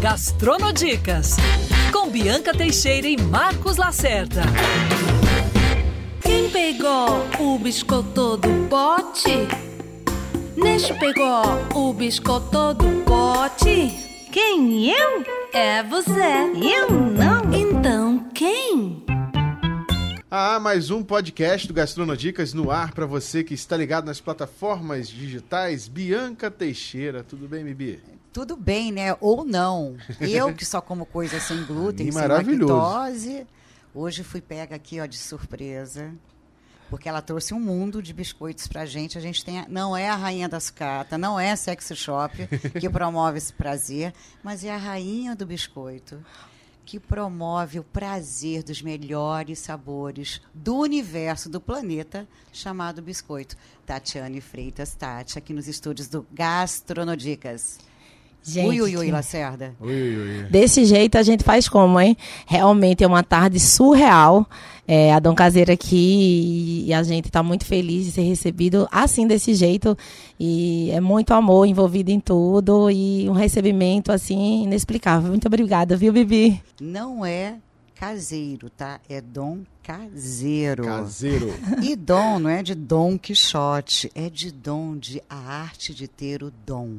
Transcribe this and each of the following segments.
Gastronodicas, com Bianca Teixeira e Marcos Lacerda. Quem pegou o biscoito do pote? Neste pegou o biscoito do pote? Quem? Eu? É você. Eu não. Então quem? Ah, mais um podcast do Gastronodicas no ar para você que está ligado nas plataformas digitais. Bianca Teixeira, tudo bem, Bibi? Tudo bem, né? Ou não. Eu que só como coisa sem glúten, E sem maravilhoso. lactose. Hoje fui pega aqui, ó, de surpresa. Porque ela trouxe um mundo de biscoitos pra gente. A gente tem a- não é a rainha da sucata, não é a Sex Shop que promove esse prazer, mas é a rainha do biscoito que promove o prazer dos melhores sabores do universo, do planeta, chamado biscoito. Tatiane Freitas Tati, aqui nos estúdios do Gastronodicas. Gente, ui, ui, ui, Lacerda. Oi, oi, oi. Desse jeito a gente faz como, hein? Realmente é uma tarde surreal. É, a Dom Caseira aqui e a gente está muito feliz de ser recebido assim, desse jeito. E é muito amor envolvido em tudo e um recebimento assim inexplicável. Muito obrigada, viu, Bibi? Não é caseiro, tá? É Dom Caseiro. Caseiro. E dom não é de Dom Quixote, é de dom de a arte de ter o dom.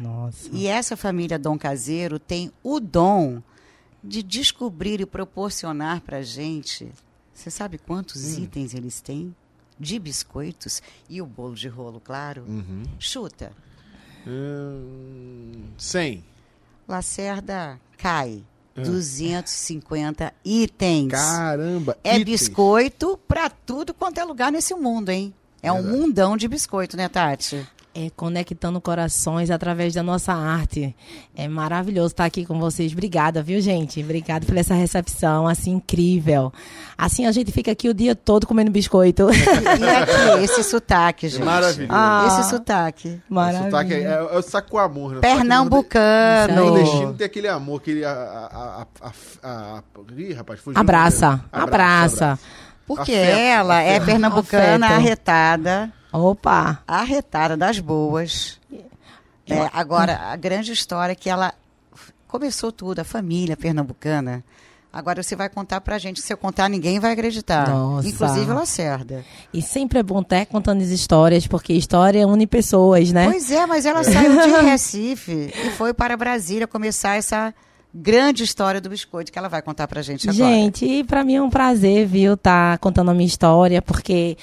Nossa. E essa família Dom Caseiro tem o dom de descobrir e proporcionar pra gente. Você sabe quantos itens eles têm? De biscoitos e o bolo de rolo, claro. Uhum. Chuta. Hum, 100. Lacerda cai. 250 itens. Caramba. É itens. biscoito pra tudo quanto é lugar nesse mundo, hein? É um Verdade. mundão de biscoito, né, Tati? É conectando corações através da nossa arte. É maravilhoso estar aqui com vocês. Obrigada, viu, gente? Obrigada por essa recepção, assim, incrível. Assim a gente fica aqui o dia todo comendo biscoito. E aqui, esse sotaque, gente. Maravilhoso. Ah, Esse sotaque. O sotaque é, é, é o saco com amor. Né? O Pernambucano. Isso aí. Nordestino tem aquele amor, aquele. A, a, a, a, a, a, Ih, rapaz, fugiu. Abraça, Abraça, abraça. Porque Afeto, ela é afeto. pernambucana, Afeto. arretada, Opa! arretada das boas. É, agora, a grande história é que ela começou tudo, a família pernambucana. Agora você vai contar pra gente. Se eu contar, ninguém vai acreditar. Nossa. Inclusive Lacerda. E sempre é bom estar contando as histórias, porque história une pessoas, né? Pois é, mas ela saiu de Recife e foi para Brasília começar essa grande história do biscoito que ela vai contar pra gente agora. Gente, para mim é um prazer, viu, estar contando a minha história, porque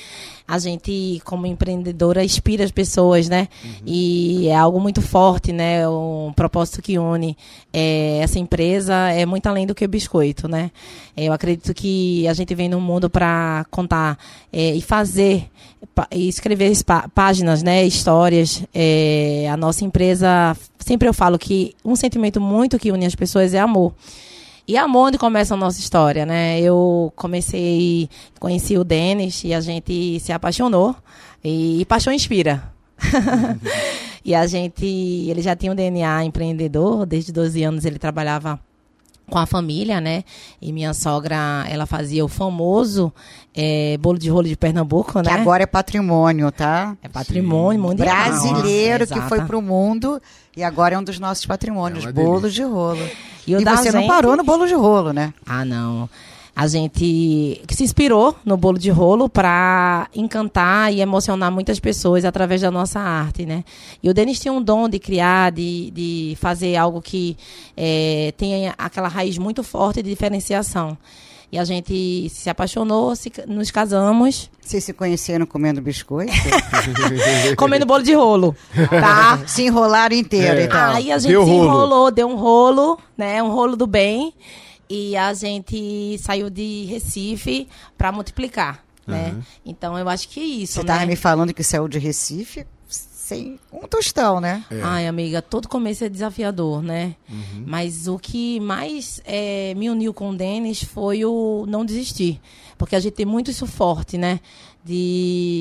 a gente, como empreendedora, inspira as pessoas, né? E é algo muito forte, né? Um propósito que une é, essa empresa é muito além do que o biscoito, né? Eu acredito que a gente vem no mundo para contar é, e fazer e escrever pá- páginas, né? Histórias. É, a nossa empresa, sempre eu falo que um sentimento muito que une as pessoas é amor. E amor onde começa a nossa história, né? Eu comecei, conheci o Denis e a gente se apaixonou. E, paixão inspira. e a gente, ele já tinha um DNA empreendedor, desde 12 anos ele trabalhava com a família, né? E minha sogra, ela fazia o famoso eh, bolo de rolo de Pernambuco, Que né? agora é patrimônio, tá? é patrimônio mundial. Brasileiro que foi pro mundo e agora é um dos nossos patrimônios, É bolo de rolo. E E, você não gente- parou no bolo de rolo, né? Ah, não. A gente que se inspirou no bolo de rolo para encantar e emocionar muitas pessoas através da nossa arte, né? E o Denis tinha um dom de criar, de, de fazer algo que eh, tenha aquela raiz muito forte de diferenciação. E a gente se apaixonou, se, nos casamos, Vocês se conheceram comendo biscoito? comendo bolo de rolo, tá? se enrolaram inteiro, É. então. Aí a gente Deu se rolo. enrolou, deu um rolo, né? Um rolo do bem. E a gente saiu de Recife para multiplicar, né? Então eu acho que é isso, Você né? tava me falando que saiu de Recife sem um tostão, né? Ai, amiga, todo começo é desafiador, né? Uhum. Mas o que mais eh, me uniu com o Denis foi o não desistir. Porque a gente tem muito isso forte, né? De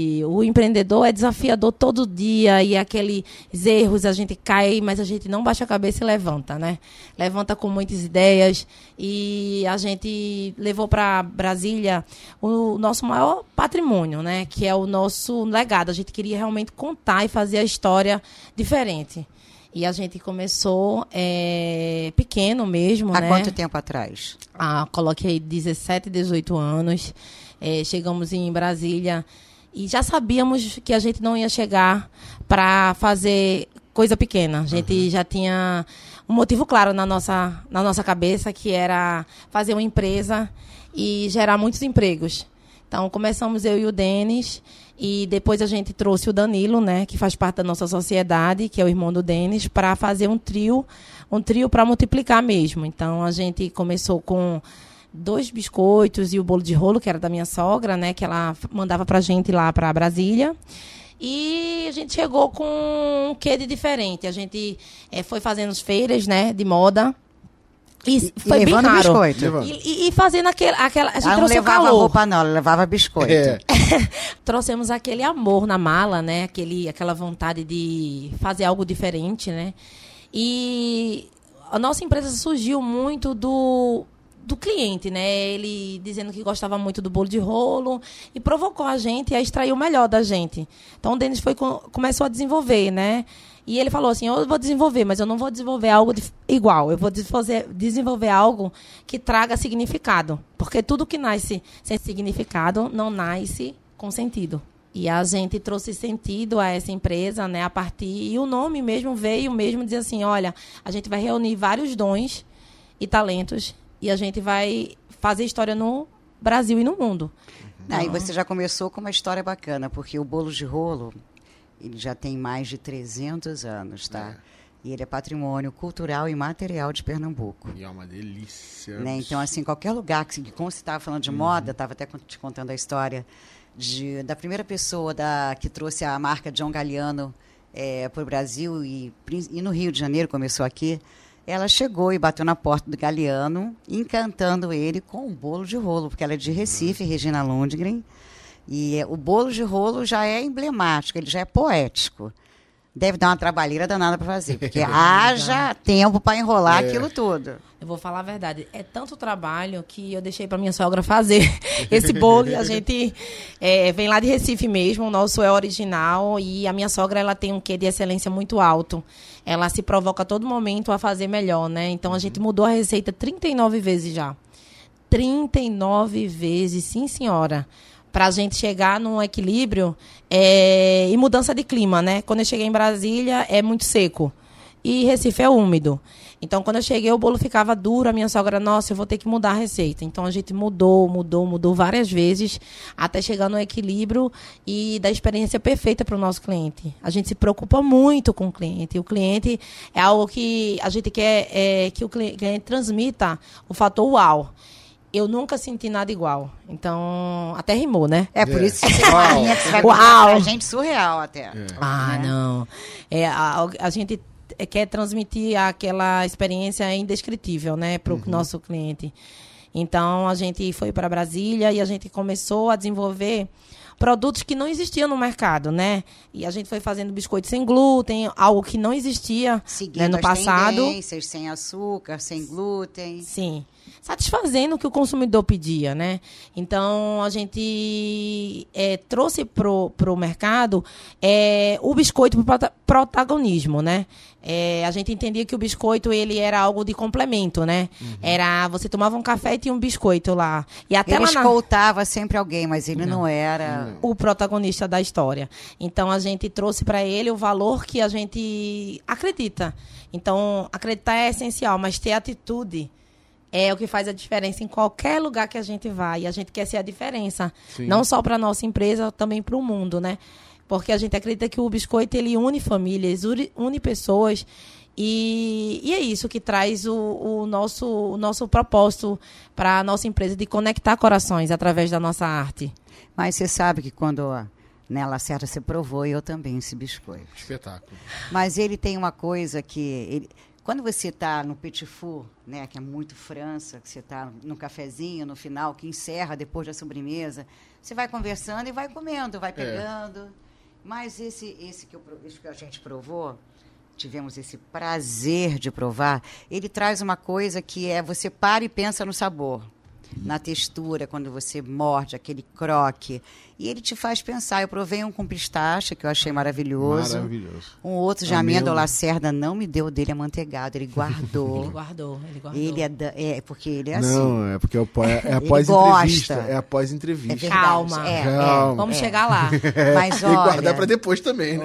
o empreendedor é desafiador todo dia e aqueles erros a gente cai, mas a gente não baixa a cabeça e levanta, né? Levanta com muitas ideias e a gente levou para Brasília o nosso maior patrimônio, né? Que é o nosso legado. A gente queria realmente contar e fazer a história diferente. E a gente começou é, pequeno mesmo, Há né? quanto tempo atrás? Ah, coloquei 17, 18 anos. É, chegamos em Brasília e já sabíamos que a gente não ia chegar para fazer coisa pequena. A gente já tinha um motivo claro na nossa, na nossa cabeça, que era fazer uma empresa e gerar muitos empregos. Então, começamos eu e o Denis, e depois a gente trouxe o Danilo, né, que faz parte da nossa sociedade, que é o irmão do Denis, para fazer um trio, um trio para multiplicar mesmo. Então, a gente começou com dois biscoitos e o bolo de rolo, que era da minha sogra, né, que ela mandava pra gente lá para Brasília. E a gente chegou com um quê de diferente. A gente eh, foi fazendo as feiras, né, de moda. E, E foi bem levando raro. biscoito. E, e- e fazendo aquele, aquela. A gente Ela não levava calor. roupa, não, ela levava biscoito. É. Trouxemos aquele amor na mala, né? Aquele, aquela vontade de fazer algo diferente, né? E a nossa empresa surgiu muito do, do cliente, né? Ele dizendo que gostava muito do bolo de rolo e provocou a gente a extrair o melhor da gente. Então o Denis foi, co- começou a desenvolver, né? E ele falou assim: eu vou desenvolver, mas eu não vou desenvolver algo dif- igual. Eu vou desenvolver, desenvolver algo que traga significado. Porque tudo que nasce sem significado não nasce com sentido. E a gente trouxe sentido a essa empresa, né, a partir e o nome mesmo veio mesmo dizer assim, olha, a gente vai reunir vários dons e talentos e a gente vai fazer história no Brasil e no mundo. Aí você já começou com uma história bacana, porque o bolo de rolo, ele já tem mais de 300 anos, tá? E ele é patrimônio cultural e material de Pernambuco. E é uma delícia. Né? Então, assim, qualquer lugar que, como você estava falando de moda, estava até te contando a história de, da primeira pessoa da, que trouxe a marca John Galliano para o Brasil e, e no Rio de Janeiro, começou aqui, ela chegou e bateu na porta do Galeano, encantando ele com um bolo de rolo, porque ela é de Recife, Regina Lundgren. E eh, o bolo de rolo já é emblemático, ele já é poético. Deve dar uma trabalheira danada para fazer, porque haja tempo para enrolar É. aquilo tudo. Eu vou falar a verdade, é tanto trabalho que eu deixei para minha sogra fazer esse bolo. E a gente é, vem lá de Recife mesmo, o nosso é original e a minha sogra ela tem um quê de excelência muito alto. Ela se provoca a todo momento a fazer melhor, né? Então a gente mudou a receita 39 vezes já. 39 vezes, sim senhora. Pra gente chegar num equilíbrio é, e mudança de clima, né? Quando eu cheguei em Brasília, é muito seco. E Recife é úmido. Então, quando eu cheguei, o bolo ficava duro. A minha sogra, nossa, eu vou ter que mudar a receita. Então, a gente mudou, mudou, mudou várias vezes, até chegar no equilíbrio e da experiência perfeita para o nosso cliente. A gente se preocupa muito com o cliente. O cliente é algo que a gente quer é, que o cli- cliente transmita o fator uau. Eu nunca senti nada igual. Então, até rimou, né? É por É. isso que você que vai Uau! pra gente surreal até. Ah, Né? não. É, a, a gente quer transmitir aquela experiência indescritível, né, para o nosso cliente. Então, a gente foi para Brasília e a gente começou a desenvolver produtos que não existiam no mercado, né? E a gente foi fazendo biscoito sem glúten, algo que não existia Seguindo né, no as passado. sem açúcar, sem glúten. Sim. Satisfazendo o que o consumidor pedia, né? Então, a gente é, trouxe pro, pro mercado é, o biscoito pro prota- protagonismo, né? É, a gente entendia que o biscoito, ele era algo de complemento, né? Era, você tomava um café e tinha um biscoito lá. E até Ele lá na escoltava sempre alguém, mas ele não, era. o protagonista da história. Então a gente trouxe para ele o valor que a gente acredita. Então acreditar é essencial, mas ter atitude é o que faz a diferença em qualquer lugar que a gente vai. E a gente quer ser a diferença, Sim. não só para nossa empresa, também para o mundo, né? Porque a gente acredita que o biscoito ele une famílias, une, pessoas. E, e é isso que traz o, o nosso, o nosso propósito para a nossa empresa de conectar corações através da nossa arte. Mas você sabe que quando né, Lacerda você provou, eu também esse biscoito. Espetáculo. Mas ele tem uma coisa que. ele- quando você está no petit four, né, que é muito França, que você está no cafezinho no final, que encerra depois da sobremesa, você vai conversando e vai comendo, vai pegando. Mas esse, esse, que eu esse que a gente provou, tivemos esse prazer de provar, ele traz uma coisa que é você para e pensa no sabor. na textura, quando você morde, aquele croque. E ele te faz pensar. Eu provei um com pistache, que eu achei maravilhoso. Maravilhoso. Um outro de Amêndoa. lacerda não me deu dele amanteigado, ele guardou. Ele guardou, ele guardou. ele é, da- é, porque ele é assim. Não, é porque é o pó- é Ele após entrevista. gosta. É após É entrevista. verdade. Calma. É, Calma. Vamos é. chegar lá. Mas Tem que guardar olha, pra depois também, né?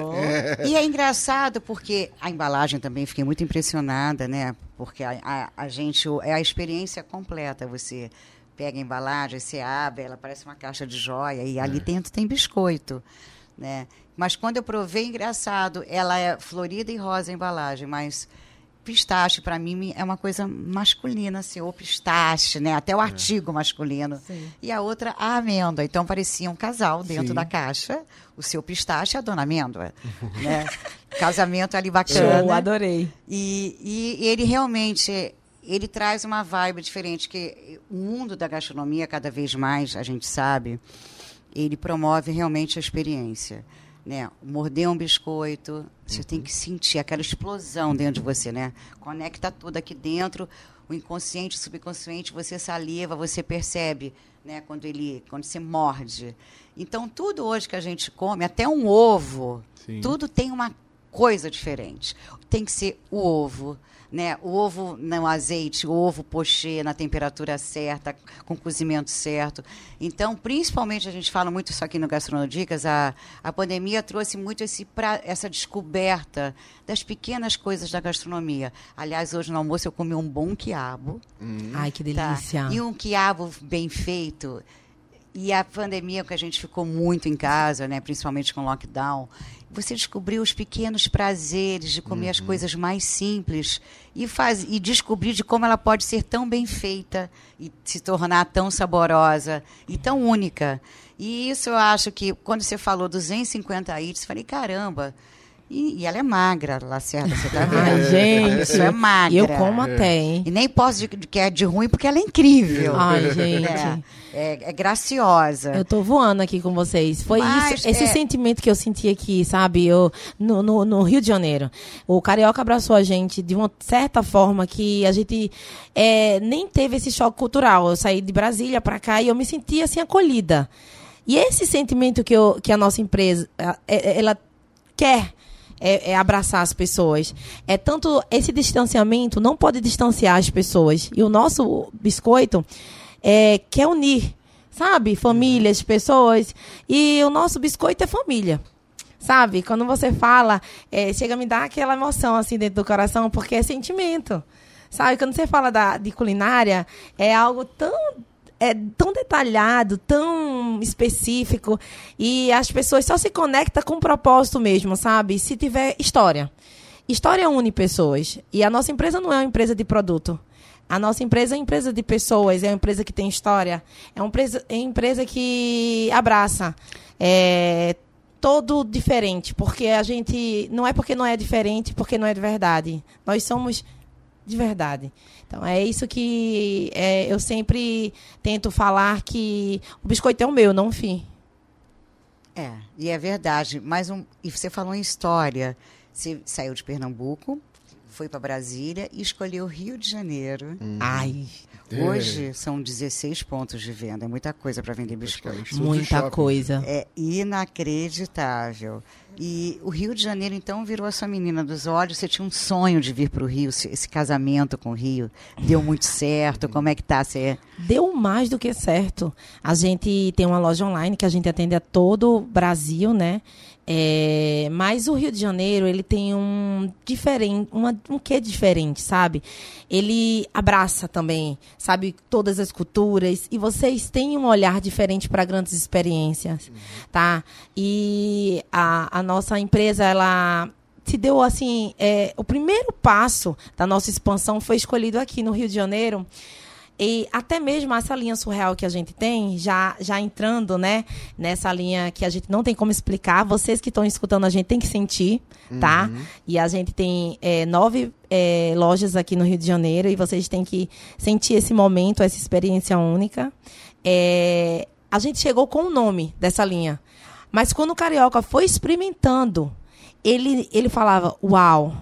E é engraçado porque a embalagem também fiquei muito impressionada, né? Porque a, a, a gente é a experiência completa. Você pega a embalagem, você abre, ela parece uma caixa de joia e ali dentro tem biscoito, né? Mas quando eu provei, engraçado, ela é florida e rosa a embalagem, mas pistache para mim é uma coisa masculina, assim, ou pistache, né? Até o artigo masculino. Sim. E a outra a amêndoa. Então parecia um casal dentro Sim. da caixa, o seu pistache e a dona amêndoa, né? Casamento ali bacana. Eu adorei. E, e ele realmente ele traz uma vibe diferente que o mundo da gastronomia cada vez mais a gente sabe ele promove realmente a experiência né morder um biscoito você tem que sentir aquela explosão dentro de você né conecta tudo aqui dentro o inconsciente o subconsciente você saliva você percebe né quando ele quando você morde então tudo hoje que a gente come até um ovo Sim. tudo tem uma coisa diferente. Tem que ser o ovo, né? O ovo no azeite, ovo pochê na temperatura certa, com cozimento certo. Então, principalmente a gente fala muito isso aqui no Gastronodicas, a, a pandemia trouxe muito esse pra, essa descoberta das pequenas coisas da gastronomia. Aliás, hoje no almoço eu comi um bom quiabo. Ai, que tá? delícia. E um quiabo bem feito. E a pandemia, que a gente ficou muito em casa, né, principalmente com o lockdown, você descobriu os pequenos prazeres de comer as coisas mais simples e, faz, e descobrir de como ela pode ser tão bem feita e se tornar tão saborosa e tão única. E isso eu acho que, quando você falou 250 itens, eu falei, caramba. E, e ela é magra, Lacerda, você tá vendo? Ai, gente. A pessoa é magra. E eu como até, hein? E nem posso dizer que é de ruim, porque ela é incrível. Ai, gente. É, é, é graciosa. Eu tô voando aqui com vocês. Foi Mas, isso, esse é- sentimento que eu senti aqui, sabe? Eu, no, no, no Rio de Janeiro. O Carioca abraçou a gente de uma certa forma que a gente é, nem teve esse choque cultural. Eu saí de Brasília pra cá e eu me senti assim acolhida. E esse sentimento que, eu, que a nossa empresa, é- ela quer é, é abraçar as pessoas. É tanto esse distanciamento não pode distanciar as pessoas. E o nosso biscoito é, quer unir, sabe? Famílias, pessoas. E o nosso biscoito é família. Sabe? Quando você fala, é, chega a me dar aquela emoção assim dentro do coração, porque é sentimento. Sabe? Quando você fala da, de culinária, é algo tão é tão detalhado, tão específico e as pessoas só se conectam com o propósito mesmo, sabe? Se tiver história. História une pessoas. E a nossa empresa não é uma empresa de produto. A nossa empresa é uma empresa de pessoas, é uma empresa que tem história, é uma empresa, é uma empresa que abraça. É todo diferente, porque a gente não é porque não é diferente, porque não é de verdade. Nós somos de verdade. Então é isso que é, eu sempre tento falar que o biscoito é o meu, não o fim. É, e é verdade. Mas um, e você falou em história. Você saiu de Pernambuco, foi para Brasília e escolheu o Rio de Janeiro. Ai, É. Hoje são 16 pontos de venda. É muita coisa para vender biscoito. Praticamente todos os muita coisa. É inacreditável. E o Rio de Janeiro, então, virou a sua menina dos olhos. Você tinha um sonho de vir para o Rio, esse casamento com o Rio. Deu muito certo. Como é que tá? Você Deu mais do que certo. A gente tem uma loja online que a gente atende a todo o Brasil, né? É, mas o Rio de Janeiro, ele tem um diferente, uma, um quê diferente, sabe? Ele abraça também, sabe, todas as culturas e vocês têm um olhar diferente para grandes experiências, tá? E a, a nossa empresa, ela se deu assim, é, o primeiro passo da nossa expansão foi escolhido aqui no Rio de Janeiro. E até mesmo essa linha surreal que a gente tem, já, já entrando, né, nessa linha que a gente não tem como explicar, vocês que estão escutando a gente tem que sentir, tá? E a gente tem é, nove é, lojas aqui no Rio de Janeiro e vocês têm que sentir esse momento, essa experiência única. É, a gente chegou com o nome dessa linha. Mas quando o Carioca foi experimentando ele, ele falava, uau,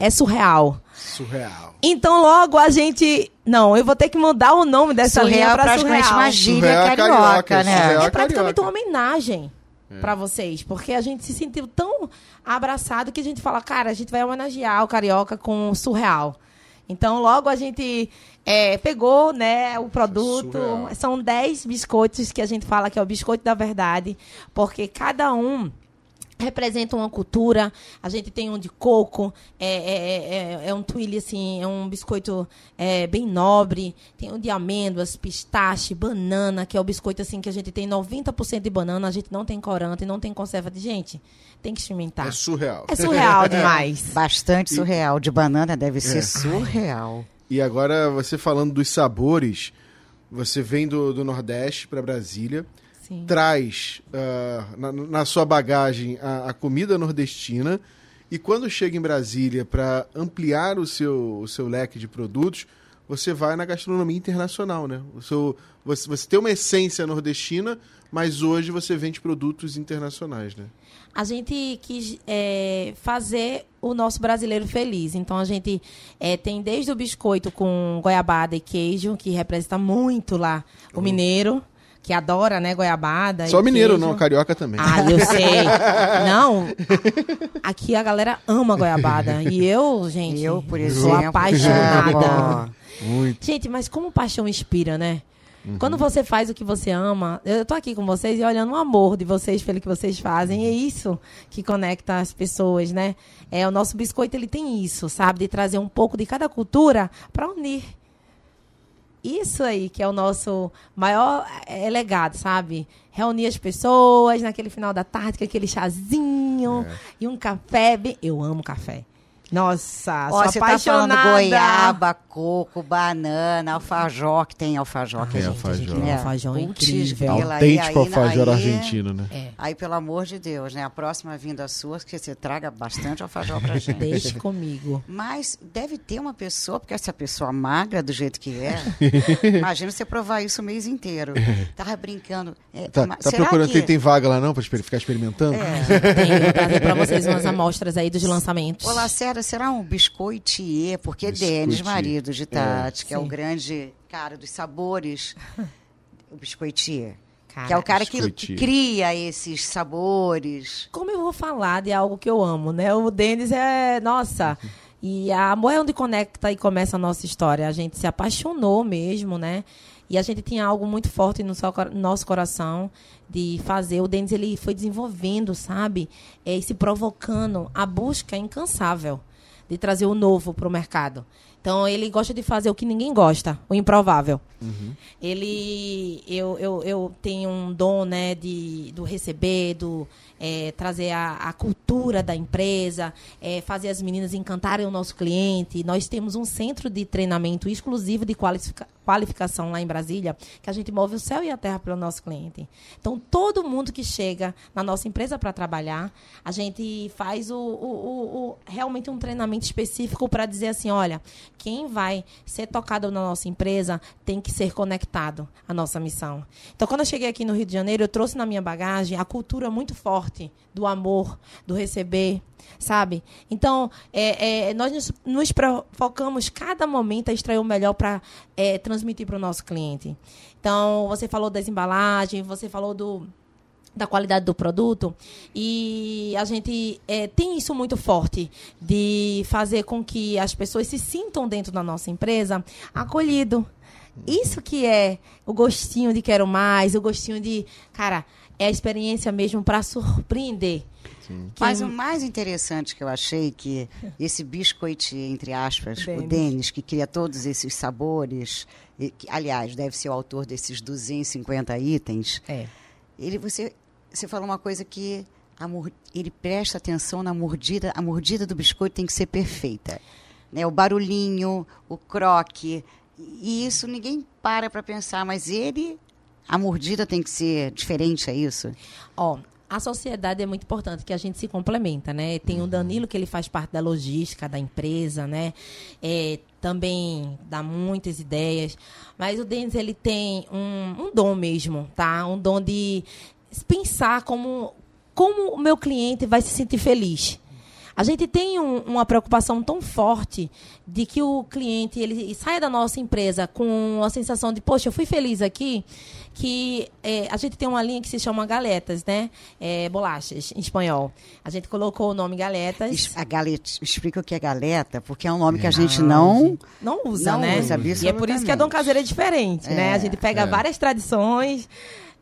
é surreal. Surreal. Então logo a gente, não, eu vou ter que mudar o nome dessa Surreal linha é para praticamente surreal. uma gíria Surreal é carioca, carioca, né? surreal É praticamente carioca. uma homenagem pra vocês, porque a gente se sentiu tão abraçado que a gente fala, cara, a gente vai homenagear o carioca com surreal. Então, logo a gente é, pegou né, o produto. Surreal. São 10 biscoitos que a gente fala que é o biscoito da verdade, porque cada um representa uma cultura. A gente tem um de coco, é, é, é, é um twilly, assim, é um biscoito é, bem nobre. Tem um de amêndoas, pistache, banana, que é o biscoito assim que a gente tem 90% de banana, a gente não tem corante, não tem conserva de gente. Tem que experimentar. É surreal. É surreal demais. Bastante surreal. De banana deve ser É. surreal. E agora, você falando dos sabores, você vem do, do Nordeste para Brasília, Sim. traz ah, na, na sua bagagem a, a comida nordestina, e quando chega em Brasília para ampliar o seu, o seu leque de produtos, você vai na gastronomia internacional, né? O seu, você, você tem uma essência nordestina, mas hoje você vende produtos internacionais, né? a gente quis é, fazer o nosso brasileiro feliz. Então a gente é, tem desde o biscoito com goiabada e queijo, que representa muito lá o mineiro, que adora, né, goiabada. Só e mineiro, queijo. não, carioca também. Ah, eu sei. Não, aqui a galera ama goiabada. E eu, gente, Eu, por sou exemplo, apaixonada. amo. Muito. Gente, mas como paixão inspira, né? Uhum. Quando você faz o que você ama, eu tô aqui com vocês e olhando o amor de vocês pelo que vocês fazem, e é isso que conecta as pessoas, né? É o nosso biscoito ele tem isso, sabe, de trazer um pouco de cada cultura para unir. Isso aí que é o nosso maior é, legado, sabe? Reunir as pessoas naquele final da tarde com aquele chazinho É. e um café. bem- Eu amo café. Nossa, Ó, sou você tá falando apaixonada. goiaba, coco, banana, alfajor, que tem alfajor. que Tem a gente- alfajor. né? Alfajor é incrível. Autêntico aí- alfajor aí- argentino, né? É. Aí, pelo amor de Deus, né? A próxima vinda sua, que você traga bastante alfajor pra gente. Deixe comigo. Mas deve ter uma pessoa, porque essa pessoa magra do jeito que é, imagina você provar isso o mês inteiro. Tava brincando. é, Tá, tá será procurando, que... tem, tem vaga lá não, pra ficar experimentando? É. Vou trazer pra vocês umas amostras aí dos lançamentos. Olá, Será um biscoitier? Porque Biscoitier. Denis, marido de Tati, que é o grande cara dos sabores, o biscoitier. Cara, que é o cara que biscoitier. cria esses sabores. Como eu vou falar de algo que eu amo, né? O Denis é. Nossa. E a amor é onde conecta e começa a nossa história. A gente se apaixonou mesmo, né? E a gente tinha algo muito forte no nosso coração de fazer. O Denis ele foi desenvolvendo, sabe? É, e se provocando a busca incansável de trazer o novo para o mercado. Então ele gosta de fazer o que ninguém gosta, o improvável. Ele, eu, eu, eu tenho um dom, né, de do receber, do é, trazer a, a cultura da empresa, é, fazer as meninas encantarem o nosso cliente. Nós temos um centro de treinamento exclusivo de qualifica- qualificação lá em Brasília, que a gente move o céu e a terra pelo nosso cliente. Então todo mundo que chega na nossa empresa para trabalhar, a gente faz o, o- o- o- realmente um treinamento específico para dizer assim, olha, quem vai ser tocado na nossa empresa tem que ser conectado à nossa missão. Então, quando eu cheguei aqui no Rio de Janeiro, eu trouxe na minha bagagem a cultura muito forte do amor, do receber, sabe? Então, é, é, nós nos, nos focamos cada momento a extrair o melhor para transmitir para o nosso cliente. Então, você falou das embalagens, você falou do da qualidade do produto e a gente é, tem isso muito forte de fazer com que as pessoas se sintam dentro da nossa empresa acolhido isso que é o gostinho de quero mais o gostinho de cara é a experiência mesmo para surpreender. Que- Mas o mais interessante que eu achei que esse biscoitier, entre aspas, o Denis. Que cria todos esses sabores, e que, aliás, deve ser o autor desses 250 itens, é. ele você você falou uma coisa que a ele presta atenção na mordida a mordida do biscoito tem que ser perfeita né? O barulhinho o croque e isso ninguém para para pensar mas ele a mordida tem que ser diferente é isso Ó, a sociedade é muito importante, que a gente se complementa, né? Tem o Danilo, que ele faz parte da logística da empresa, né? É, também dá muitas ideias. Mas o Denis, ele tem um, um dom mesmo, tá? Um dom de pensar como, como o meu cliente vai se sentir feliz. A gente tem um- uma preocupação tão forte de que o cliente ele saia da nossa empresa com a sensação de, poxa, eu fui feliz aqui, que é, a gente tem uma linha que se chama galetas, né? É, bolachas, em espanhol. A gente colocou o nome galetas. A galeta, explica o que é galeta, porque é um nome que a gente não. Não usa, Não né? usa, e é por isso que a Dom. Caseiro é diferente, né? É, A gente pega várias tradições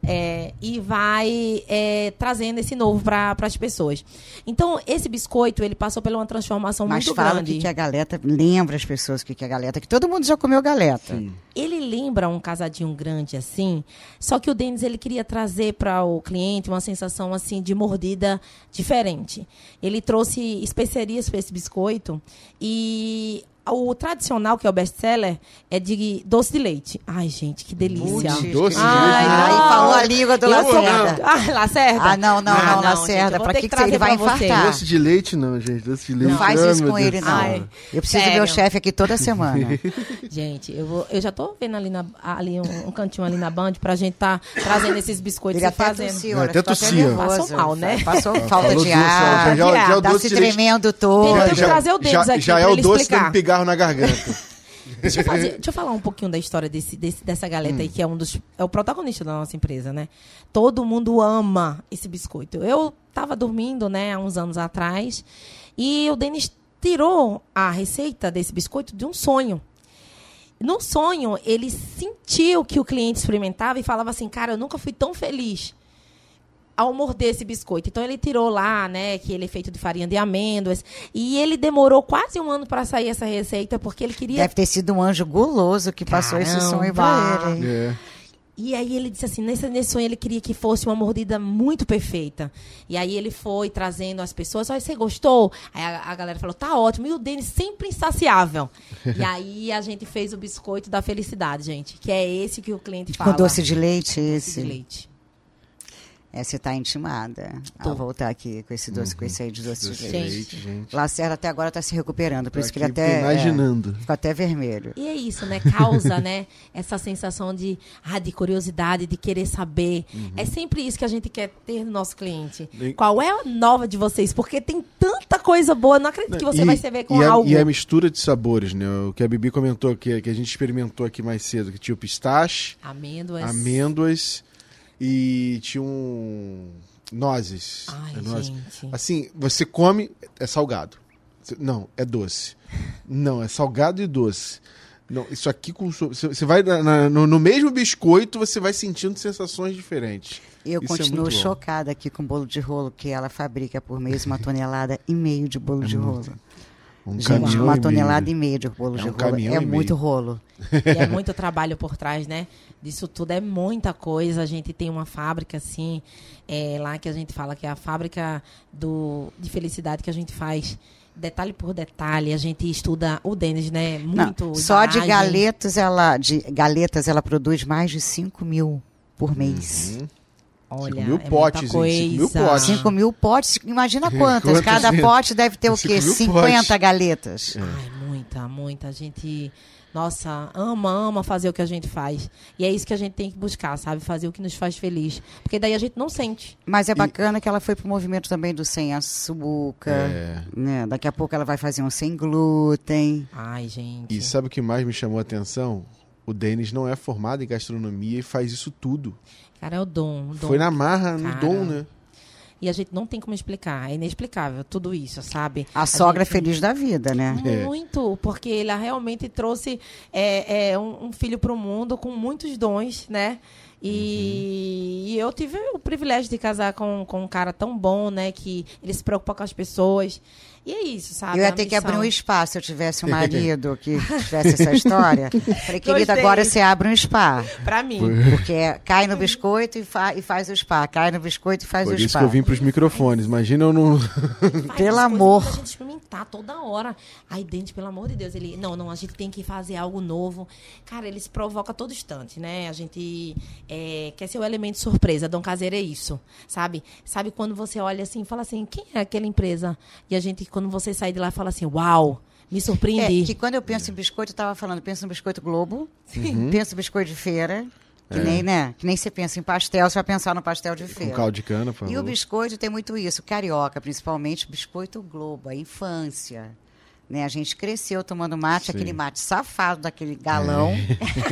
é, e vai é, trazendo esse novo para as pessoas. Então, esse biscoito, ele passou por uma transformação Mas muito fala grande. que que é galeta, lembra as pessoas que que é galeta, que todo mundo já comeu galeta. Ele lembra um casadinho grande assim, só que o Denis ele queria trazer para o cliente uma sensação assim de mordida diferente. Ele trouxe especiarias para esse biscoito e o tradicional que é o best-seller é de doce de leite. Ai, gente, que delícia. Putz, Doce de Ai, leite. Aí não. falou a língua do Lacerda. Ah, Lacerda? Ah, não, não, não, Lacerda, gente, pra que que trazer ele vai infartar? Doce de leite não, gente. Doce de leite Não faz ah, isso com ele, não. Ai, eu preciso sério. ver o chefe aqui toda semana. Gente, eu, vou, eu já tô vendo ali, na, ali um, um cantinho ali na Band pra gente tá trazendo esses biscoitos Ele e até fazendo. tossiu, É, olha, até nervoso. Passou mal, né? Passou falta de doce, ar, já- já o tá doce se de leite- tremendo todo. Então, eu vou trazer o já, aqui já é o doce explicar. dando pigarro na garganta. Deixa eu, fazer- deixa eu falar um pouquinho da história desse, desse- dessa galeta aí, que é um dos. É o protagonista da nossa empresa, né? Todo mundo ama esse biscoito. Eu tava dormindo, né, há uns anos atrás, e o Denis tirou a receita desse biscoito de um sonho. No sonho, ele sentiu que o cliente experimentava e falava assim, cara, eu nunca fui tão feliz ao morder esse biscoito. Então ele tirou lá, né, que ele é feito de farinha de amêndoas, e ele demorou quase um ano para sair essa receita porque ele queria Deve ter sido um anjo guloso que passou esse sonho pra Caramba. ele. É. E aí ele disse assim, nesse, nesse sonho ele queria que fosse uma mordida muito perfeita. E aí ele foi trazendo as pessoas, olha, você gostou? Aí a, a galera falou, tá ótimo. E o Denis sempre insaciável. e aí a gente fez o biscoito da felicidade, gente. Que é esse que o cliente fala. Com doce de leite, Doce esse. de leite. É, você tá intimada a Tô. voltar aqui com esse doce, com esse aí de doce Doce de leite. leite, gente. Lacerda até agora tá se recuperando, por Tô isso que ele até. é, imaginando. ficou até vermelho. E é isso, né? Causa, né? Essa sensação de, ah, de curiosidade, de querer saber. É sempre isso que a gente quer ter no nosso cliente. E- Qual é a nova de vocês? Porque tem tanta coisa boa. Não acredito que você E- vai se ver com e a, algo. E a mistura de sabores, né? O que a Bibi comentou, que, que a gente experimentou aqui mais cedo, que tinha o pistache, Amêndoas. amêndoas e tinha um... nozes. Ai, É nozes. Assim, você come, é salgado. Não, é doce. Não, é salgado e doce. Não, isso aqui com você vai na- no, no mesmo biscoito, você vai sentindo sensações diferentes. é Eu Isso continuo muito bom. chocada aqui com o bolo de rolo que ela fabrica por mês uma tonelada e meio de bolo de rolo. Um caminhão uma e tonelada e meio de bolo É de um rolo. É meio. muito rolo. E é muito trabalho por trás, né? Disso tudo é muita coisa. A gente tem uma fábrica, assim, é, lá que a gente fala que é a fábrica do, de felicidade que a gente faz detalhe por detalhe. A gente estuda o Denis, né? Não, Muito. só de galetas ela, de galetas ela produz mais de 5 mil por mês. Uhum. Olha, Cinco mil é potes, hein? Cinco mil coisa. potes. 5 mil potes, imagina quantas. Quantas Cada vezes? pote deve ter o quê? mil 50 potes. galetas. Ai, muita, muita. A gente, nossa, ama, ama fazer o que a gente faz. E é isso que a gente tem que buscar, sabe? Fazer o que nos faz feliz. Porque daí a gente não sente. Mas é bacana que ela foi pro movimento também do sem açúcar. É. Né? Daqui a pouco ela vai fazer um sem glúten. Ai, gente. E sabe o que mais me chamou a atenção? O Denis não é formado em gastronomia e faz isso tudo. Cara, é o dom. o dom. Foi na marra, no Cara. dom, né? E a gente não tem como explicar. É inexplicável tudo isso, sabe? A sogra é gente- feliz da vida, né? É. Muito, porque ela realmente trouxe é, é, um, um filho para o mundo com muitos dons, né? E, Uhum. e eu tive o privilégio de casar com, com um cara tão bom, né? Que ele se preocupa com as pessoas. E é isso, sabe? Eu ia A ter que abrir um spa se eu tivesse um marido que tivesse essa história. Falei, querida, agora você abre um spa. Pra mim. Porque é, cai no biscoito e, fa- e faz o spa. Cai no biscoito e faz Por o isso spa. que eu vim pros microfones. Imagina eu não. Pelo amor. Pra gente experimentar toda hora. Aí, Dente, pelo amor de Deus, ele. Não, não, a gente tem que fazer algo novo. Cara, ele se provoca a todo instante, né? A gente é, quer ser o elemento surpresa. Dom Caseiro é isso, sabe? Sabe quando você olha assim e fala assim: quem é aquela empresa? E a gente, quando você sai de lá, fala assim: uau, me surpreendi. É, que quando eu penso em biscoito, eu estava falando, penso no biscoito Globo, penso no biscoito de feira, Que nem, né? Que nem você pensa em pastel, você vai pensar no pastel de Com feira. caldo de cana, por E o favor. biscoito tem muito isso, carioca, principalmente biscoito Globo, a infância. Né? A gente cresceu tomando mate, Sim. aquele mate safado daquele galão.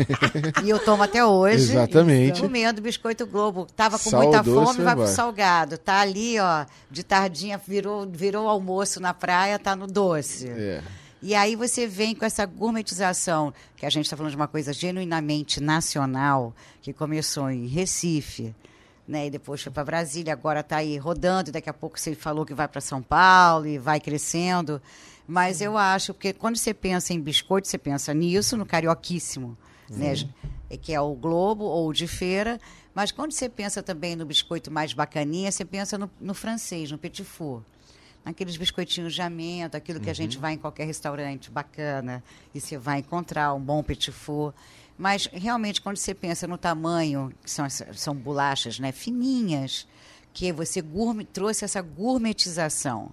e eu tomo até hoje. Exatamente. Comendo biscoito Globo. Tava com Sal muita fome, vai pro salgado. Tá ali, ó, de tardinha, virou, virou almoço na praia, tá no doce. É. E aí você vem com essa gourmetização, que a gente está falando de uma coisa genuinamente nacional, que começou em Recife, né, e depois foi para Brasília, agora está aí rodando, e daqui a pouco você falou que vai para São Paulo e vai crescendo. Mas eu acho, porque quando você pensa em biscoito, você pensa nisso, no carioquíssimo, né, que é o Globo ou o de feira. Mas quando você pensa também no biscoito mais bacaninha, você pensa no, no francês, no petit four aqueles biscoitinhos de amento, aquilo que a gente vai em qualquer restaurante bacana e você vai encontrar um bom petit four. Mas realmente quando você pensa no tamanho, que são, são bolachas né, fininhas, que você gourmet, trouxe essa gourmetização.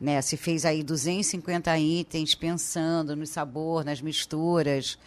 Né? Se fez aí 250 itens pensando no sabor, nas misturas.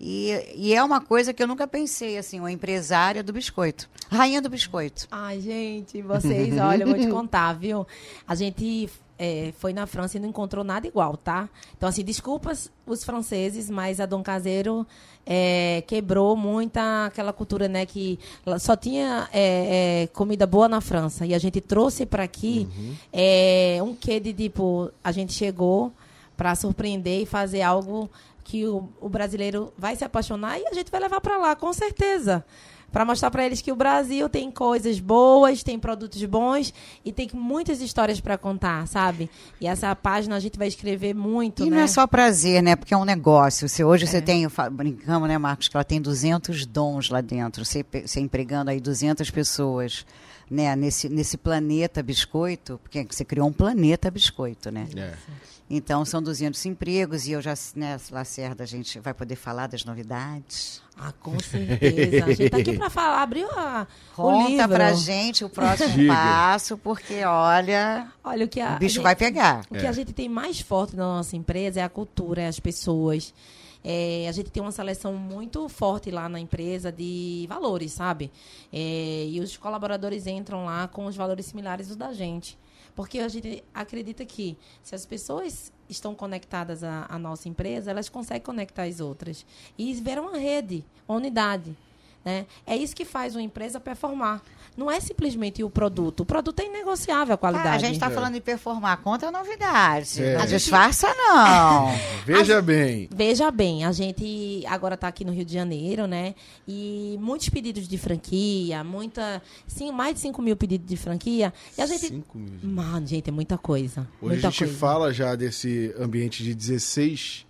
E, e é uma coisa que eu nunca pensei, assim, uma empresária do biscoito. Rainha do biscoito. Ai, gente, vocês, olha, eu vou te contar, viu? A gente é, foi na França e não encontrou nada igual, tá? Então, assim, desculpas os franceses, mas a Dom Caseiro é, quebrou muita aquela cultura, né? Que só tinha é, é, comida boa na França. E a gente trouxe para aqui é, um quê de, tipo, a gente chegou para surpreender e fazer algo que o, o brasileiro vai se apaixonar e a gente vai levar para lá, com certeza. Para mostrar para eles que o Brasil tem coisas boas, tem produtos bons e tem muitas histórias para contar, sabe? E essa página a gente vai escrever muito, E né? não é só prazer, né? Porque é um negócio. Se hoje você tem, brincamos, né, Marcos, que ela tem 200 dons lá dentro. Você, você empregando aí 200 pessoas, né, nesse, nesse planeta biscoito, porque você criou um planeta biscoito, né? É. Então, são 200 empregos e eu já, né, Lacerda, a gente vai poder falar das novidades. Ah, com certeza. A gente tá aqui para falar, abriu a, o Conta livro. pra gente o próximo Diga. passo, porque, olha, Olha o que a, o bicho a vai gente- pegar. O que a gente tem mais forte na nossa empresa é a cultura, é as pessoas. É, a gente tem uma seleção muito forte lá na empresa de valores, sabe? É, e os colaboradores entram lá com os valores similares aos da gente. Porque a gente acredita que se as pessoas estão conectadas à, à nossa empresa, elas conseguem conectar as outras. E ver uma rede, uma unidade. Né? É isso que faz uma empresa performar. Não é simplesmente o produto. O produto é inegociável a qualidade. Ah, a gente está falando de performar. Conta a novidade. É. Não A gente- disfarça, não. Veja bem. Veja bem, a gente agora está aqui no Rio de Janeiro, né? E muitos pedidos de franquia, muita. Sim, mais de 5 mil pedidos de franquia. E a gente. Cinco mil. Mano, gente, é muita coisa. Hoje muita a gente coisa. fala já desse ambiente de 16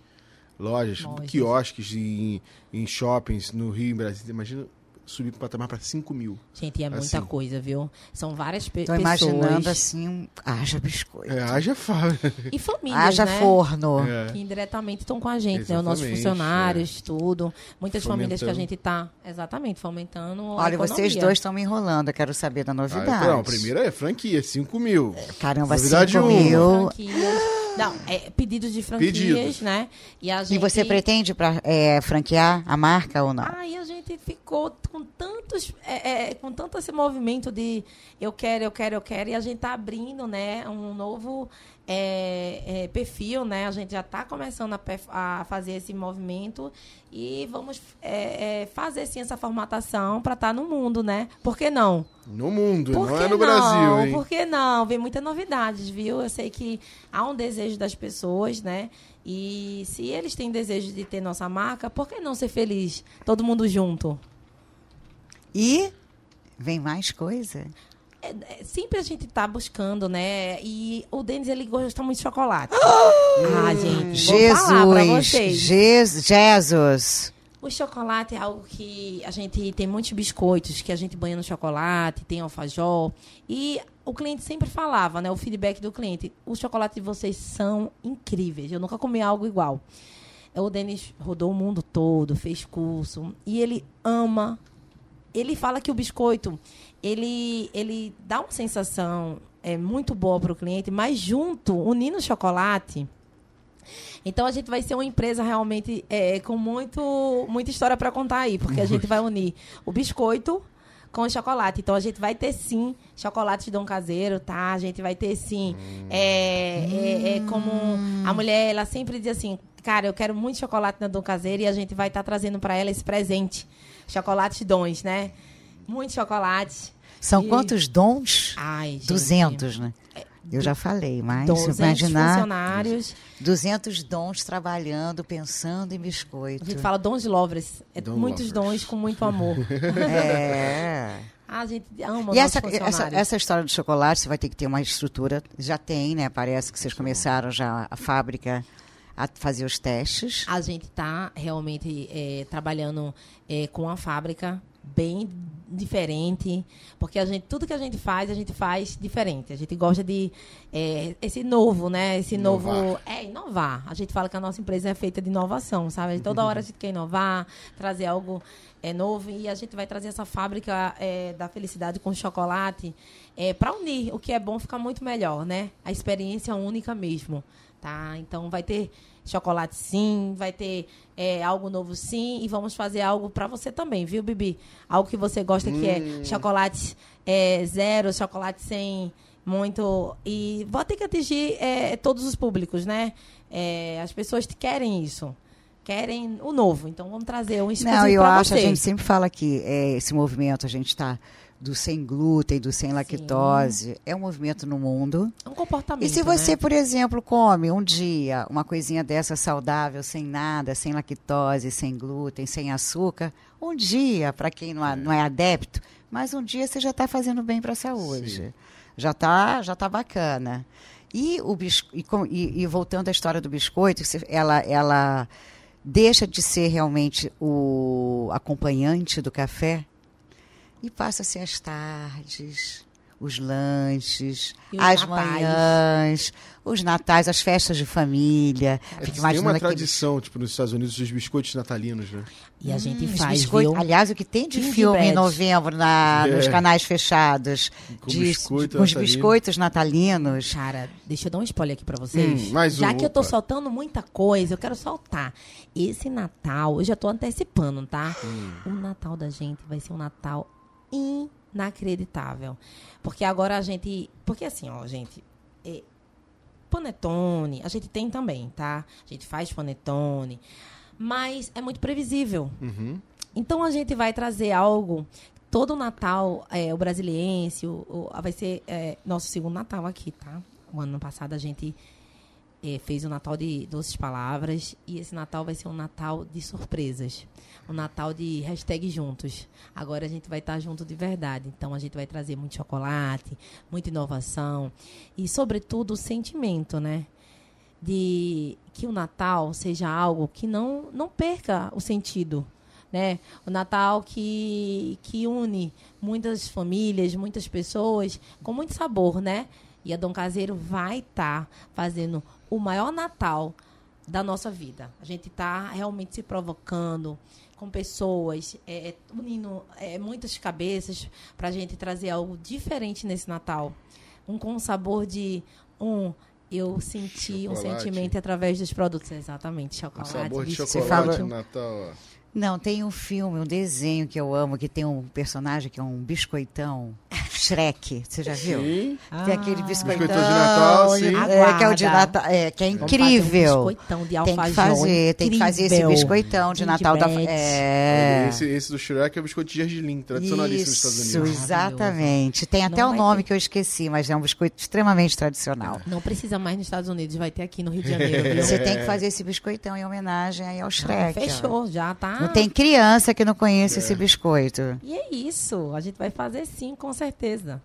lojas, Lojas. quiosques em, em shoppings no Rio e em Brasília. Imagina subir para patamar para 5 mil. Gente, é muita Assim. coisa, viu? São várias pe Tô pessoas. imaginando assim, um- haja biscoito. É, haja fala. E famílias, Haja né? forno. É. Que indiretamente estão com a gente, né? Os nossos Exatamente, funcionários, tudo. Muitas famílias que a gente está, exatamente, fomentando. a Olha, vocês dois estão me enrolando. Eu quero saber da Ah, novidade. não, a primeira é franquia, 5 mil. Caramba, Novidade 5 uma. mil. Franquias. Não, é pedidos de franquias, Pedidos. né? E, a E gente... você pretende pra, é, franquear a marca ou não? Aí a gente ficou com tantos, é, é, com tanto esse movimento de eu quero, eu quero, eu quero, e a gente tá abrindo, né, um novo é, é, perfil, né? A gente já está começando a, a fazer esse movimento e vamos é, é, fazer sim essa formatação para estar no mundo, né? Por que não? No mundo, Por não que é no Brasil, hein? Por que não? Vem muitas novidades, viu? Eu sei que há um desejo das pessoas, né? E se eles têm desejo de ter nossa marca, por que não ser feliz? Todo mundo junto. E vem mais coisa. É, é, sempre a gente tá buscando, né? E o Denis, ele gosta muito de chocolate. ah, gente, vou falar pra Jesus, vocês. Jesus, Jesus. O chocolate é algo que a gente tem muitos biscoitos que a gente banha no chocolate, tem alfajor. E o cliente sempre falava, né? O feedback do cliente: os chocolates de vocês são incríveis. Eu nunca comi algo igual. O Denis rodou o mundo todo, fez curso. E ele ama. Ele fala que o biscoito ele, ele dá uma sensação é, muito boa para o cliente, mas junto, unindo o chocolate, Então a gente vai ser uma empresa realmente é, com muito, muita história para contar aí, porque a gente vai unir o biscoito com o chocolate. Então a gente vai ter sim chocolate de Dom Caseiro, tá? A gente vai ter sim. É, é, é como a mulher, ela sempre diz assim, cara, eu quero muito chocolate na Dom Caseiro e a gente vai estar trazendo para ela esse presente. Chocolate dons, né? Muito chocolate. São E- quantos dons? Ai, gente. 200, né? Eu já falei, mas 200 imaginar funcionários. 200 dons trabalhando, pensando em A biscoito. gente fala dons de lovers. É Don muitos lovers. dons com muito amor. É. Ah, a gente ama E essa, essa, essa história do chocolate, você vai ter que ter uma estrutura. Já tem, né? Parece que vocês começaram já a fábrica a fazer os testes. A gente está realmente é, trabalhando é, com a fábrica bem diferente, porque a gente tudo que a gente faz a gente faz diferente. A gente gosta de é, esse novo, né? Esse novo Inovar. é inovar. A gente fala que a nossa empresa é feita de inovação, sabe? Toda hora a gente quer inovar, trazer algo é, novo e a gente vai trazer essa fábrica é, da felicidade com chocolate é, para unir. O que é bom ficar muito melhor, né? A experiência única mesmo, tá? Então vai ter chocolate sim, vai ter é, algo novo sim e vamos fazer algo para você também, viu, Bibi? Algo que você gosta que é chocolate é, zero, chocolate sem muito e vou ter que atingir é, todos os públicos, né? É, as pessoas querem isso, querem o novo, então vamos trazer um exclusivo Não, eu pra acho, a você. gente sempre fala que é, esse movimento, a gente está do sem glúten, do sem lactose, é um movimento no mundo. É um comportamento. E se você, né? por exemplo, come um dia uma coisinha dessa saudável, sem nada, sem lactose, sem glúten, sem açúcar, um dia, para quem não é, não é adepto, mas um dia você já está fazendo bem para a saúde. Sim. Já está já tá bacana. E, o e, e- e voltando à história do biscoito, ela, ela deixa de ser realmente o acompanhante do café e passa a ser as tardes, os lanches, os as natais. manhãs, os natais, as festas de família. Fico Tem uma aquele- tradição, tipo, nos Estados Unidos, dos biscoitos natalinos, né? E a gente Hum, faz, viu? Aliás, o que tem de filme em novembro na, nos É. canais fechados, Com de, biscoito com os biscoitos natalinos. Cara, deixa eu dar um spoiler aqui pra vocês. Hum, já um, que eu tô opa. soltando muita coisa, eu quero soltar. Esse Natal, eu já tô antecipando, tá? Hum. O Natal da gente vai ser um Natal inacreditável. Porque agora a gente. Porque assim, ó, gente. é, panetone, a gente tem também, tá? A gente faz panetone. Mas é muito previsível. Uhum. Então a gente vai trazer algo. Todo Natal, é, o brasiliense, o, o- vai ser é, nosso segundo Natal aqui, tá? O ano passado a gente é, fez o Natal de Doces Palavras e esse Natal vai ser um Natal de surpresas. Um Natal de hashtag juntos. Agora a gente vai estar junto de verdade. Então a gente vai trazer muito chocolate, muita inovação e, sobretudo, o sentimento, né? de que o Natal seja algo que não, não perca o sentido. Né? O Natal que, que une muitas famílias, muitas pessoas, com muito sabor, né? E a Dom Caseiro vai estar fazendo o maior Natal da nossa vida. A gente está realmente se provocando com pessoas, é, unindo é, muitas cabeças para a gente trazer algo diferente nesse Natal. Um com sabor de um eu senti um Chocolate. sentimento através dos produtos, exatamente, Um chocolate. sabor de chocolate no Natal, ó. Não, tem um filme, um desenho que eu amo, que tem um personagem que é um biscoitão, Shrek. Você já viu? Sim. Tem aquele Ah. biscoitão. Biscoitão de Natal, sim. É, que é o de. Natal. É, que é incrível. Um biscoitão de tem alfajor. que fazer, tem que fazer esse biscoitão de Natal da. É. Esse, esse do Shrek é o biscoito de gergelim, tradicionalíssimo nos Estados Isso, Unidos. exatamente. Tem até o vai nome ter. que eu esqueci, mas é um biscoito extremamente tradicional. Não precisa mais nos Estados Unidos, vai ter aqui no Rio de Janeiro, viu? Você tem que fazer esse biscoitão em homenagem aí ao Ah, Shrek. ó. fechou, já tá. Não tem criança que não conheça esse biscoito. E é isso, a gente vai fazer sim, com certeza.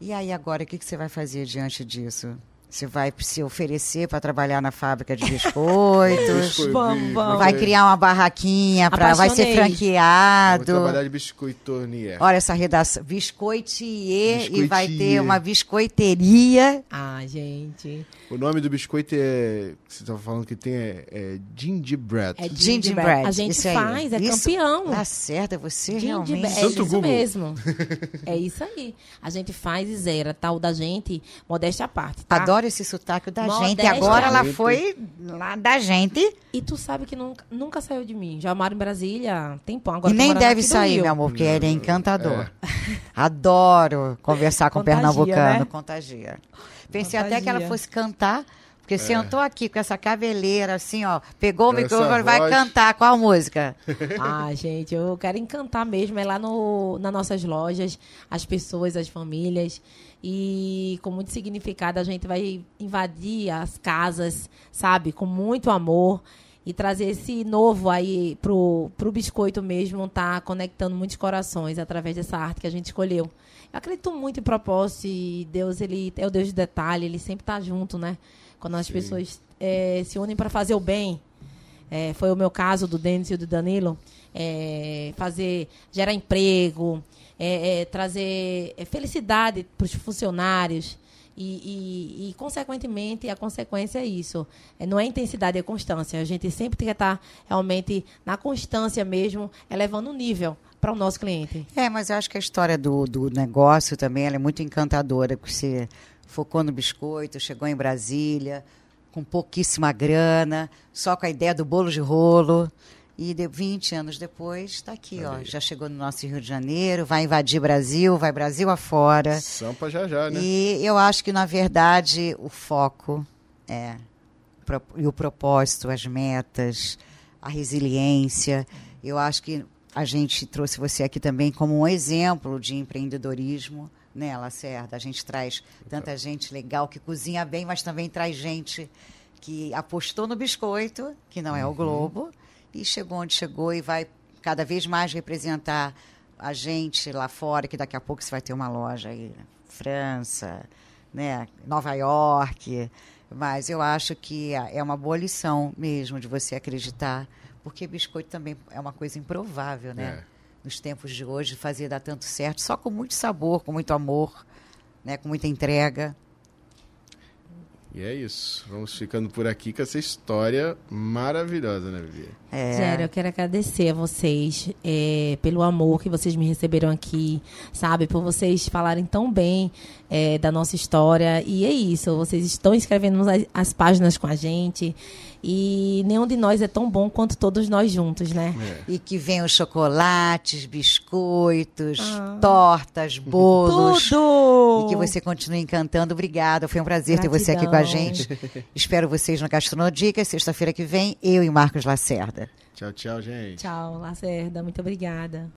E aí agora, o que, que você vai fazer diante disso? Você vai se oferecer para trabalhar na fábrica de biscoitos? Biscoito- Vamos, vamos. vai criar uma barraquinha, pra, vai ser Apaixonei. Vou franqueado. trabalhar de biscoitonier. Olha essa redação. Biscoitier e vai ter uma biscoiteria. Ah, gente. O nome do biscoito é. Você estava falando que tem é, é gingerbread. É Gingerbread. A gente isso aí. faz, é Isso campeão. Tá certo, é você Gingerbread, realmente. É isso Google. mesmo. é isso aí. A gente faz e zera, tal da gente, modéstia à parte. Tá? Adoro adoro esse sotaque da Modéstia. gente. Agora ela foi lá da gente. E tu sabe que nunca, nunca saiu de mim. Já moro em Brasília há tempão. Agora e nem deve sair, meu amor, porque ele é encantador. Adoro conversar com Contagia, pernambucano. né? Contagia. Pensei até que ela Contagia. fosse cantar, porque sentou aqui com essa caveleira, assim, ó. Pegou o Com microfone, vai voz. cantar. Qual música? Ah, gente, eu quero encantar mesmo. É lá no, nas nossas lojas, as pessoas, as famílias. E com muito significado, a gente vai invadir as casas, sabe? Com muito amor. E trazer esse novo aí pro, pro biscoito mesmo, tá conectando muitos corações através dessa arte que a gente escolheu. Eu acredito muito em propósito e Deus, ele é o Deus de detalhe, ele sempre tá junto, né? Quando as pessoas eh, se unem para fazer o bem, é, foi o meu caso do Denis e do Danilo, é, fazer, gerar emprego, é, é, trazer é, felicidade para os funcionários e, e, e, consequentemente, a consequência é isso. É, não é intensidade, é constância. A gente sempre tem que estar realmente na constância mesmo, elevando o nível para o nosso cliente. É, mas eu acho que a história do, do negócio também é muito encantadora, você focou no biscoito, chegou em Brasília, com pouquíssima grana, só com a ideia do bolo de rolo. E de 20 anos depois, está aqui, ó. Já chegou no nosso Rio de Janeiro, vai invadir Brasil, vai Brasil afora. Sampa já já, né? E eu acho que, na verdade, o foco é pro- e o propósito, as metas, a resiliência. Eu acho que a gente trouxe você aqui também como um exemplo de empreendedorismo, né, Lacerda? A gente traz tanta gente legal que cozinha bem, mas também traz gente que apostou no biscoito, que não é o Globo, e chegou onde chegou e vai cada vez mais representar a gente lá fora, que daqui a pouco você vai ter uma loja aí, na França, né, Nova York. Mas eu acho que é uma boa lição mesmo de você acreditar, porque biscoito também é uma coisa improvável, né? É. Nos tempos de hoje, fazer dar tanto certo, só com muito sabor, com muito amor, né, com muita entrega. E é isso. Vamos ficando por aqui com essa história maravilhosa, né, Vivi? É. Eu quero agradecer a vocês é, pelo amor que vocês me receberam aqui, sabe? Por vocês falarem tão bem é, da nossa história. E é isso, vocês estão escrevendo as, as páginas com a gente. E nenhum de nós é tão bom quanto todos nós juntos, né? E que venham chocolates, biscoitos, tortas, bolos. Tudo! E que você continue encantando. Obrigada. Foi um prazer ter você aqui com a Gratidão. gente. Espero vocês no Gastronodicas, sexta-feira que vem, eu e Marcos Lacerda. Tchau, tchau, gente. Tchau, Lacerda. Muito obrigada.